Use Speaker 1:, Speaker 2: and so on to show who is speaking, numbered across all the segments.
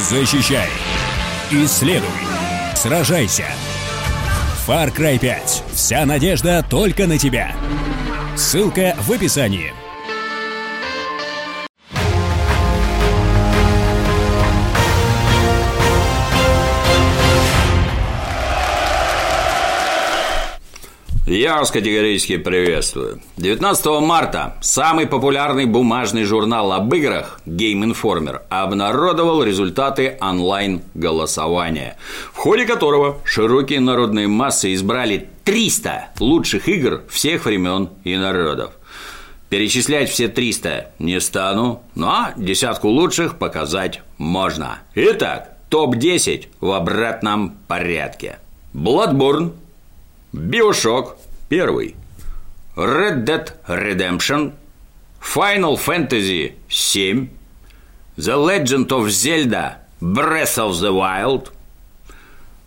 Speaker 1: Защищай. Исследуй. Сражайся. Far Cry 5. Вся надежда только на тебя. Ссылка в описании.
Speaker 2: Я вас категорически приветствую. 19 марта самый популярный бумажный журнал об играх Game Informer обнародовал результаты онлайн-голосования, в ходе которого широкие народные массы избрали 300 лучших игр всех времен и народов. Перечислять все 300 не стану, но десятку лучших показать можно. Итак, топ-10 в обратном порядке. Bloodborne, Bioshock первый, Red Dead Redemption, Final Fantasy 7, The Legend of Zelda Breath of the Wild,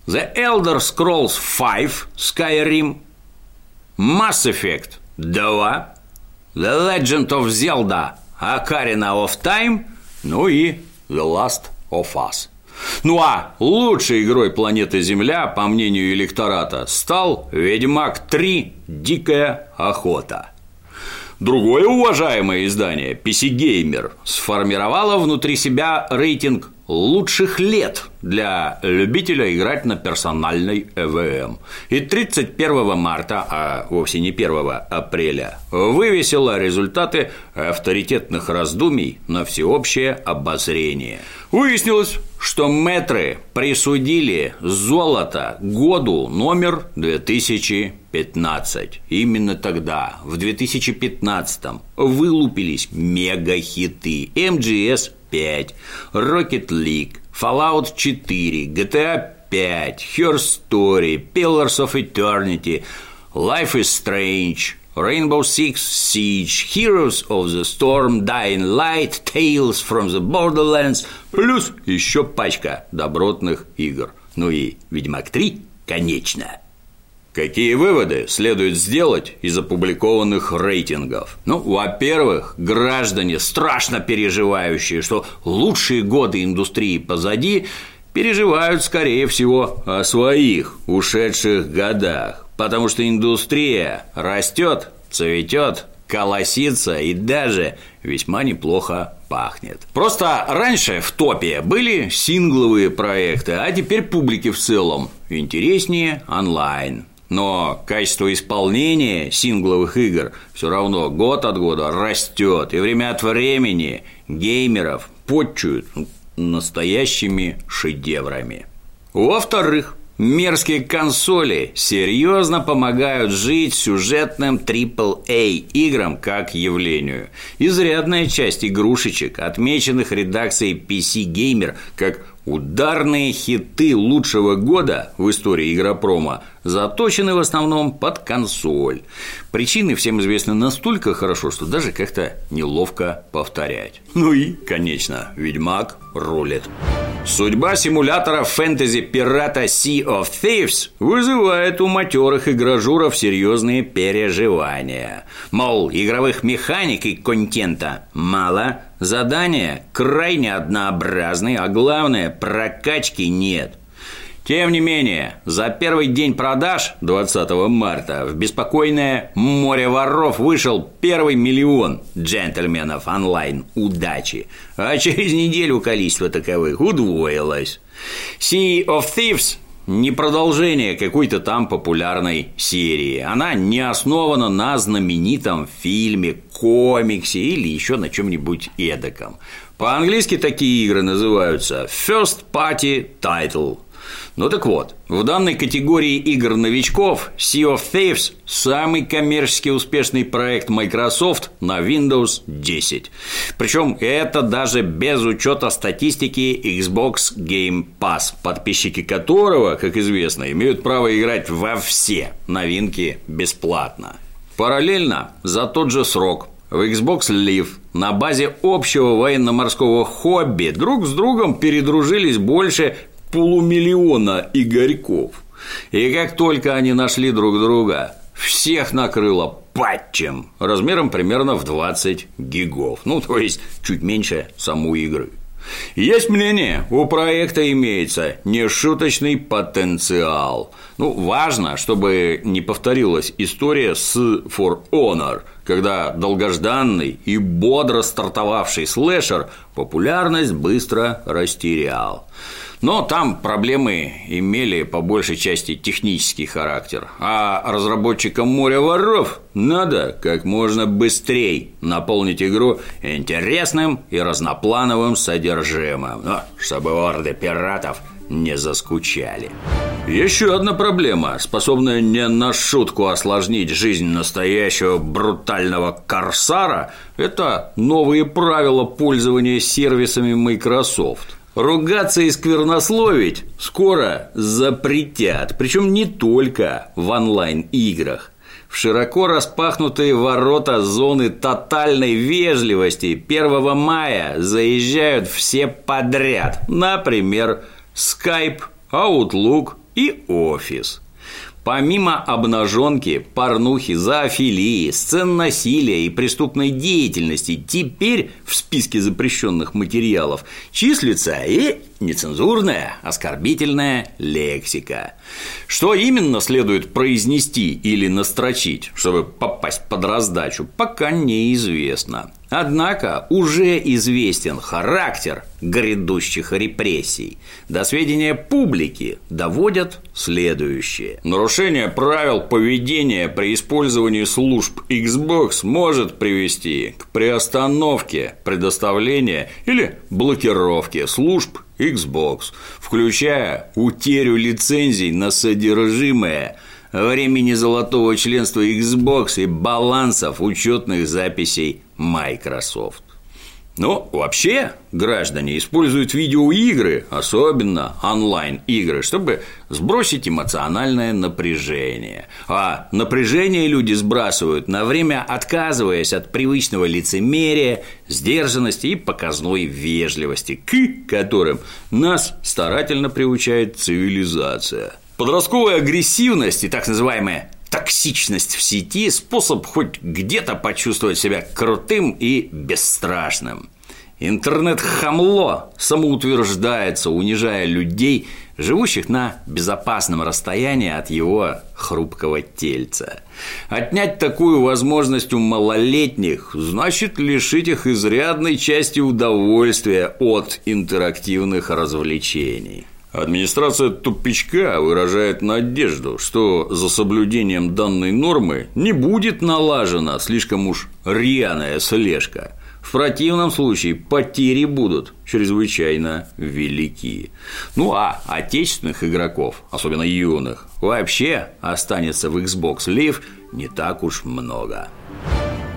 Speaker 2: The Elder Scrolls V Skyrim, Mass Effect 2, The Legend of Zelda Ocarina of Time, ну и The Last of Us. Ну а лучшей игрой планеты Земля, по мнению электората, стал «Ведьмак 3. Дикая охота». Другое уважаемое издание, PC Gamer, сформировало внутри себя рейтинг лучших лет для любителя играть на персональной ЭВМ. И 31 марта, а вовсе не 1 апреля, вывесила результаты авторитетных раздумий на всеобщее обозрение. Выяснилось, что метры присудили золото году номер 2015. Именно тогда, в 2015 вылупились мегахиты MGS 5, Rocket League, Fallout 4, GTA 5, Her Story, Pillars of Eternity, Life is Strange, Rainbow Six Siege, Heroes of the Storm, Dying Light, Tales from the Borderlands, плюс еще пачка добротных игр. Ну и Ведьмак 3, конечно. Какие выводы следует сделать из опубликованных рейтингов? Ну, во-первых, граждане, страшно переживающие, что лучшие годы индустрии позади, переживают, скорее всего, о своих ушедших годах, потому что индустрия растет, цветет, колосится и даже весьма неплохо пахнет. Просто раньше в топе были сингловые проекты, а теперь публике в целом интереснее онлайн. Но качество исполнения сингловых игр все равно год от года растет, и время от времени геймеров подчуют настоящими шедеврами. Во-вторых, мерзкие консоли серьезно помогают жить сюжетным AAA играм как явлению. Изрядная часть игрушечек, отмеченных редакцией PC Gamer как Ударные хиты лучшего года в истории игропрома заточены в основном под консоль. Причины всем известны настолько хорошо, что даже как-то неловко повторять. Ну и, конечно, Ведьмак рулит. Судьба симулятора фэнтези-пирата Sea of Thieves вызывает у матерых игражуров серьезные переживания. Мол, игровых механик и контента мало, задания крайне однообразные, а главное, прокачки нет – тем не менее, за первый день продаж 20 марта в беспокойное море воров вышел первый миллион джентльменов онлайн удачи, а через неделю количество таковых удвоилось. Sea of Thieves не продолжение какой-то там популярной серии. Она не основана на знаменитом фильме, комиксе или еще на чем-нибудь эдаком. По-английски такие игры называются First Party Title – ну так вот, в данной категории игр новичков Sea of Thieves – самый коммерчески успешный проект Microsoft на Windows 10. Причем это даже без учета статистики Xbox Game Pass, подписчики которого, как известно, имеют право играть во все новинки бесплатно. Параллельно за тот же срок в Xbox Live на базе общего военно-морского хобби друг с другом передружились больше полумиллиона Игорьков. И как только они нашли друг друга, всех накрыло патчем размером примерно в 20 гигов. Ну, то есть, чуть меньше саму игры. Есть мнение, у проекта имеется нешуточный потенциал. Ну, важно, чтобы не повторилась история с For Honor, когда долгожданный и бодро стартовавший слэшер популярность быстро растерял. Но там проблемы имели по большей части технический характер, а разработчикам «Моря воров» надо как можно быстрее наполнить игру интересным и разноплановым содержимым, ну, чтобы орды пиратов не заскучали. Еще одна проблема, способная не на шутку осложнить жизнь настоящего брутального корсара, это новые правила пользования сервисами Microsoft – Ругаться и сквернословить скоро запретят, причем не только в онлайн-играх. В широко распахнутые ворота зоны тотальной вежливости 1 мая заезжают все подряд, например, Skype, Outlook и Office. Помимо обнаженки, порнухи, зоофилии, сцен насилия и преступной деятельности, теперь в списке запрещенных материалов числится и нецензурная, оскорбительная лексика. Что именно следует произнести или настрочить, чтобы попасть под раздачу, пока неизвестно. Однако уже известен характер грядущих репрессий. До сведения публики доводят следующее. Нарушение правил поведения при использовании служб Xbox может привести к приостановке предоставления или блокировке служб Xbox, включая утерю лицензий на содержимое времени золотого членства Xbox и балансов учетных записей Microsoft. Ну, вообще, граждане используют видеоигры, особенно онлайн-игры, чтобы сбросить эмоциональное напряжение. А напряжение люди сбрасывают на время отказываясь от привычного лицемерия, сдержанности и показной вежливости, к которым нас старательно приучает цивилизация. Подростковая агрессивность и так называемая токсичность в сети – способ хоть где-то почувствовать себя крутым и бесстрашным. Интернет-хамло самоутверждается, унижая людей, живущих на безопасном расстоянии от его хрупкого тельца. Отнять такую возможность у малолетних значит лишить их изрядной части удовольствия от интерактивных развлечений. Администрация тупичка выражает надежду, что за соблюдением данной нормы не будет налажена слишком уж рьяная слежка. В противном случае потери будут чрезвычайно велики. Ну а отечественных игроков, особенно юных, вообще останется в Xbox Live не так уж много.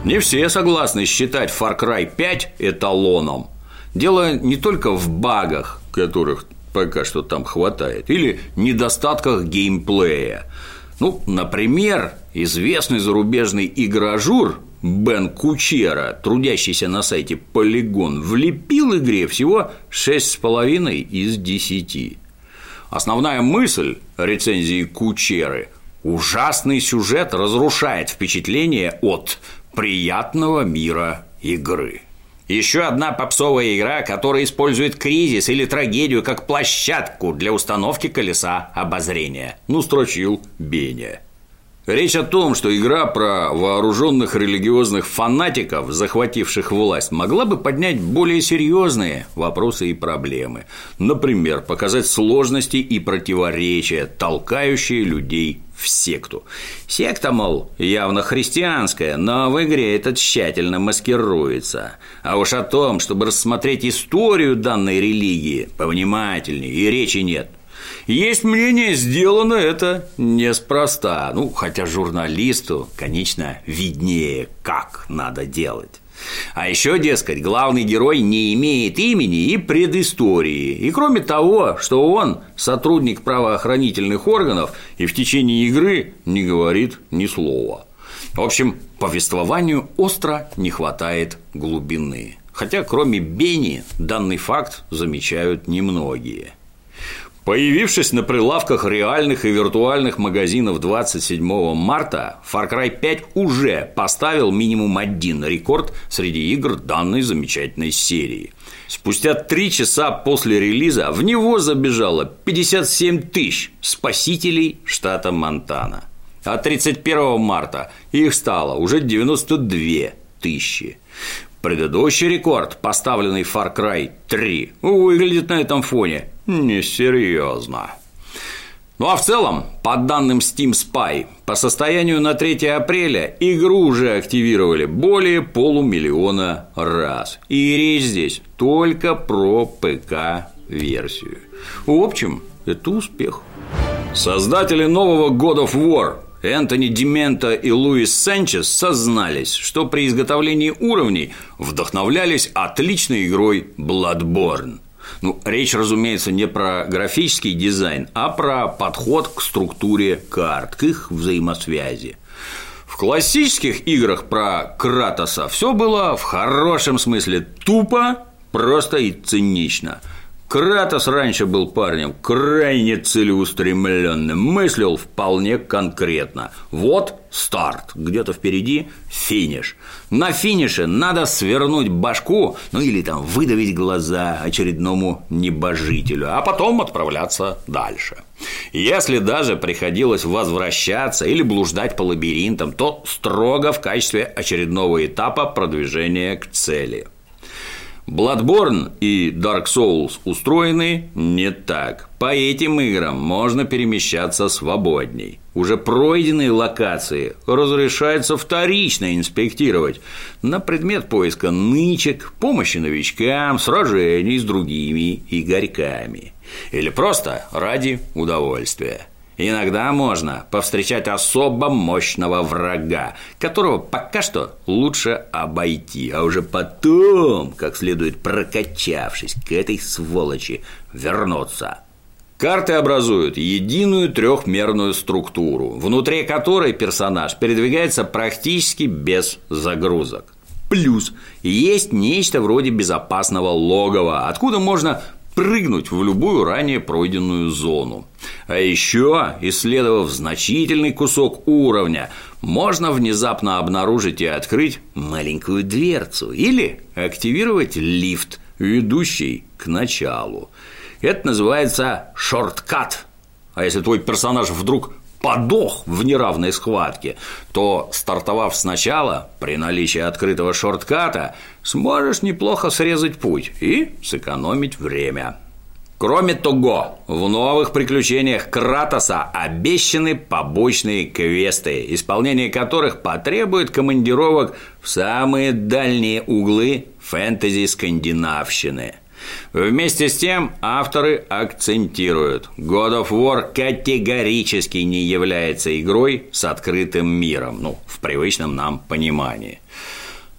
Speaker 2: Не все согласны считать Far Cry 5 эталоном. Дело не только в багах, которых пока что там хватает, или недостатках геймплея. Ну, например, известный зарубежный игражур Бен Кучера, трудящийся на сайте Polygon, влепил игре всего 6,5 из 10. Основная мысль рецензии Кучеры – ужасный сюжет разрушает впечатление от приятного мира игры. Еще одна попсовая игра, которая использует кризис или трагедию как площадку для установки колеса обозрения. Ну, строчил Беня. Речь о том, что игра про вооруженных религиозных фанатиков, захвативших власть, могла бы поднять более серьезные вопросы и проблемы. Например, показать сложности и противоречия, толкающие людей в секту. Секта, мол, явно христианская, но в игре это тщательно маскируется. А уж о том, чтобы рассмотреть историю данной религии повнимательнее, и речи нет. Есть мнение, сделано это неспроста. Ну, хотя журналисту, конечно, виднее, как надо делать. А еще, дескать, главный герой не имеет имени и предыстории. И кроме того, что он сотрудник правоохранительных органов и в течение игры не говорит ни слова. В общем, повествованию остро не хватает глубины. Хотя кроме Бени данный факт замечают немногие. Появившись на прилавках реальных и виртуальных магазинов 27 марта, Far Cry 5 уже поставил минимум один рекорд среди игр данной замечательной серии. Спустя три часа после релиза в него забежало 57 тысяч спасителей штата Монтана. А 31 марта их стало уже 92 тысячи. Предыдущий рекорд, поставленный Far Cry 3, выглядит на этом фоне несерьезно. Ну а в целом, по данным Steam Spy, по состоянию на 3 апреля игру уже активировали более полумиллиона раз. И речь здесь только про ПК-версию. В общем, это успех. Создатели нового God of War Энтони Демента и Луис Санчес сознались, что при изготовлении уровней вдохновлялись отличной игрой Bloodborne. Ну, речь, разумеется, не про графический дизайн, а про подход к структуре карт, к их взаимосвязи. В классических играх про Кратоса все было в хорошем смысле тупо, просто и цинично – Кратос раньше был парнем крайне целеустремленным, мыслил вполне конкретно. Вот старт, где-то впереди финиш. На финише надо свернуть башку, ну или там выдавить глаза очередному небожителю, а потом отправляться дальше. Если даже приходилось возвращаться или блуждать по лабиринтам, то строго в качестве очередного этапа продвижения к цели – Bloodborne и Dark Souls устроены не так. По этим играм можно перемещаться свободней. Уже пройденные локации разрешается вторично инспектировать на предмет поиска нычек, помощи новичкам, сражений с другими игорьками. Или просто ради удовольствия. Иногда можно повстречать особо мощного врага, которого пока что лучше обойти, а уже потом, как следует прокачавшись к этой сволочи, вернуться. Карты образуют единую трехмерную структуру, внутри которой персонаж передвигается практически без загрузок. Плюс есть нечто вроде безопасного логова, откуда можно прыгнуть в любую ранее пройденную зону. А еще, исследовав значительный кусок уровня, можно внезапно обнаружить и открыть маленькую дверцу или активировать лифт, ведущий к началу. Это называется шорткат. А если твой персонаж вдруг подох в неравной схватке, то, стартовав сначала, при наличии открытого шортката, сможешь неплохо срезать путь и сэкономить время. Кроме того, в новых приключениях Кратоса обещаны побочные квесты, исполнение которых потребует командировок в самые дальние углы фэнтези-скандинавщины – Вместе с тем авторы акцентируют, God of War категорически не является игрой с открытым миром, ну, в привычном нам понимании.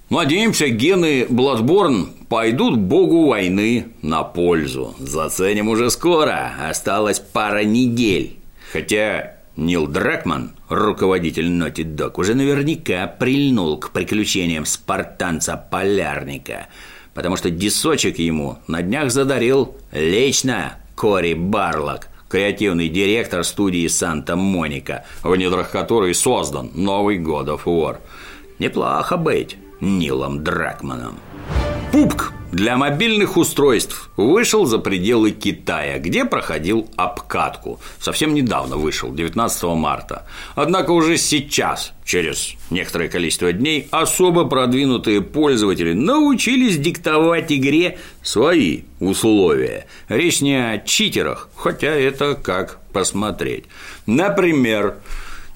Speaker 2: Надеемся, гены Bloodborne пойдут богу войны на пользу. Заценим уже скоро, осталось пара недель. Хотя Нил Дракман, руководитель Naughty Dog, уже наверняка прильнул к приключениям спартанца-полярника – потому что дисочек ему на днях задарил лично Кори Барлок, креативный директор студии «Санта-Моника», в недрах которой создан новый God of War. Неплохо быть Нилом Дракманом. Пупк для мобильных устройств вышел за пределы Китая, где проходил обкатку. Совсем недавно вышел, 19 марта. Однако уже сейчас, через некоторое количество дней, особо продвинутые пользователи научились диктовать игре свои условия. Речь не о читерах, хотя это как посмотреть. Например,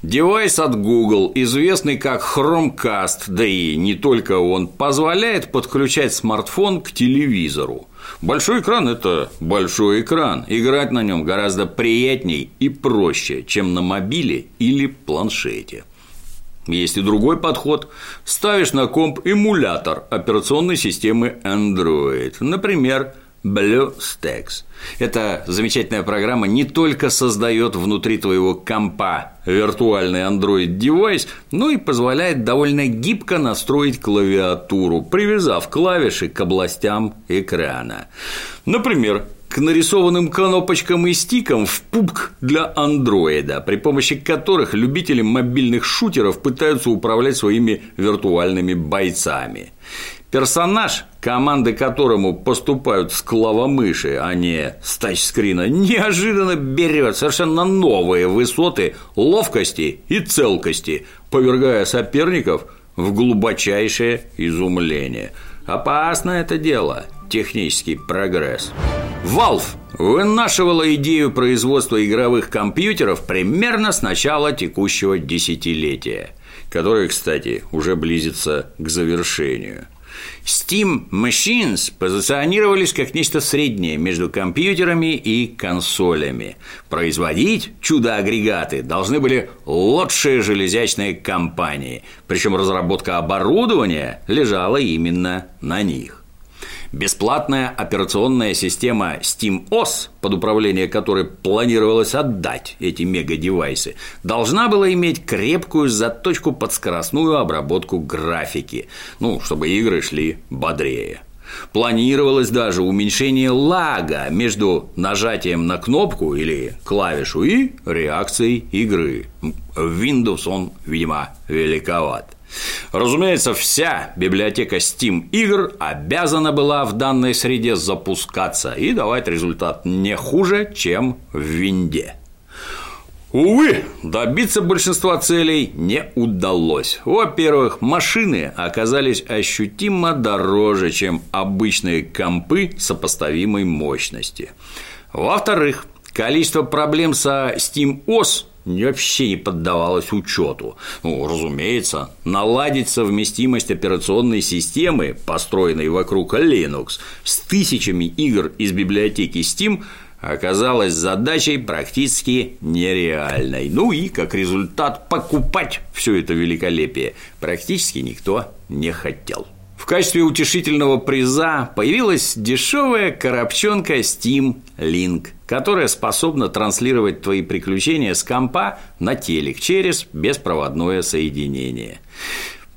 Speaker 2: Девайс от Google, известный как Chromecast, да и не только он, позволяет подключать смартфон к телевизору. Большой экран – это большой экран. Играть на нем гораздо приятней и проще, чем на мобиле или планшете. Есть и другой подход. Ставишь на комп эмулятор операционной системы Android. Например, BlueStacks. Эта замечательная программа не только создает внутри твоего компа виртуальный Android-девайс, но и позволяет довольно гибко настроить клавиатуру, привязав клавиши к областям экрана. Например, к нарисованным кнопочкам и стикам в пупк для андроида, при помощи которых любители мобильных шутеров пытаются управлять своими виртуальными бойцами. Персонаж, команды которому поступают с клавомыши, а не с тачскрина, неожиданно берет совершенно новые высоты ловкости и целкости, повергая соперников в глубочайшее изумление. Опасно это дело, технический прогресс. Valve вынашивала идею производства игровых компьютеров примерно с начала текущего десятилетия, которое, кстати, уже близится к завершению. Steam Machines позиционировались как нечто среднее между компьютерами и консолями. Производить чудо-агрегаты должны были лучшие железячные компании, причем разработка оборудования лежала именно на них. Бесплатная операционная система SteamOS, под управление которой планировалось отдать эти мега-девайсы, должна была иметь крепкую заточку под скоростную обработку графики, ну, чтобы игры шли бодрее. Планировалось даже уменьшение лага между нажатием на кнопку или клавишу и реакцией игры. В Windows он, видимо, великоват. Разумеется, вся библиотека Steam игр обязана была в данной среде запускаться и давать результат не хуже, чем в винде. Увы, добиться большинства целей не удалось. Во-первых, машины оказались ощутимо дороже, чем обычные компы сопоставимой мощности. Во-вторых, количество проблем со SteamOS вообще не поддавалось учету. Ну, разумеется, наладить совместимость операционной системы, построенной вокруг Linux, с тысячами игр из библиотеки Steam оказалась задачей практически нереальной. Ну и, как результат, покупать все это великолепие практически никто не хотел. В качестве утешительного приза появилась дешевая коробчонка Steam Link, которая способна транслировать твои приключения с компа на телек через беспроводное соединение.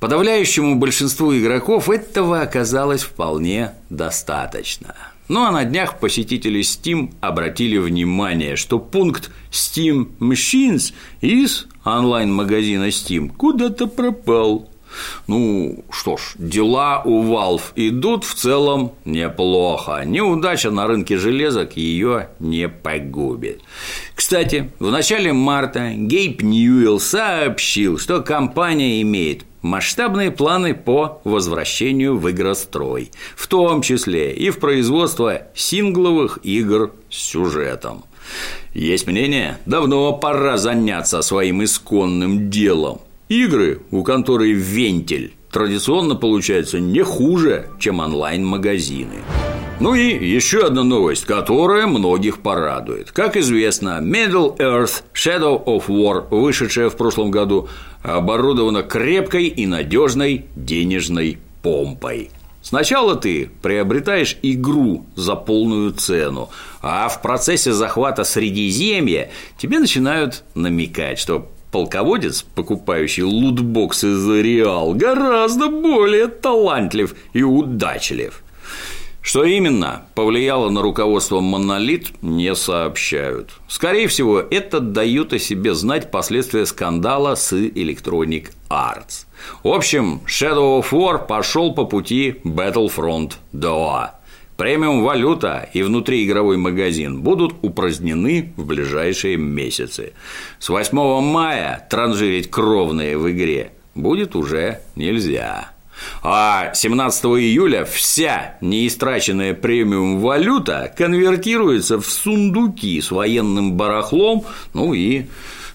Speaker 2: Подавляющему большинству игроков этого оказалось вполне достаточно. Ну а на днях посетители Steam обратили внимание, что пункт Steam Machines из онлайн-магазина Steam куда-то пропал. Ну, что ж, дела у Valve идут в целом неплохо. Неудача на рынке железок ее не погубит. Кстати, в начале марта Гейб Ньюэлл сообщил, что компания имеет масштабные планы по возвращению в игрострой, в том числе и в производство сингловых игр с сюжетом. Есть мнение, давно пора заняться своим исконным делом – Игры у конторы «Вентиль» традиционно получаются не хуже, чем онлайн-магазины. Ну и еще одна новость, которая многих порадует. Как известно, Middle Earth Shadow of War, вышедшая в прошлом году, оборудована крепкой и надежной денежной помпой. Сначала ты приобретаешь игру за полную цену, а в процессе захвата Средиземья тебе начинают намекать, что полководец, покупающий лутбоксы за реал, гораздо более талантлив и удачлив. Что именно повлияло на руководство Монолит, не сообщают. Скорее всего, это дают о себе знать последствия скандала с Electronic Arts. В общем, Shadow of War пошел по пути Battlefront 2. Премиум валюта и внутриигровой магазин будут упразднены в ближайшие месяцы. С 8 мая транжирить кровные в игре будет уже нельзя. А 17 июля вся неистраченная премиум валюта конвертируется в сундуки с военным барахлом, ну и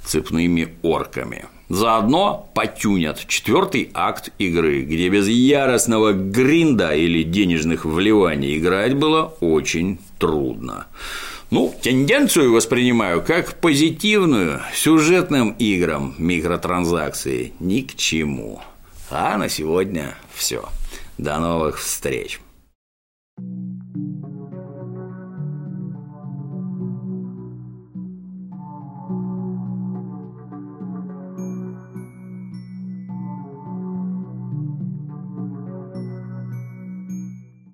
Speaker 2: цепными орками. Заодно потюнят четвертый акт игры, где без яростного гринда или денежных вливаний играть было очень трудно. Ну, тенденцию воспринимаю как позитивную сюжетным играм микротранзакции ни к чему. А на сегодня все. До новых встреч.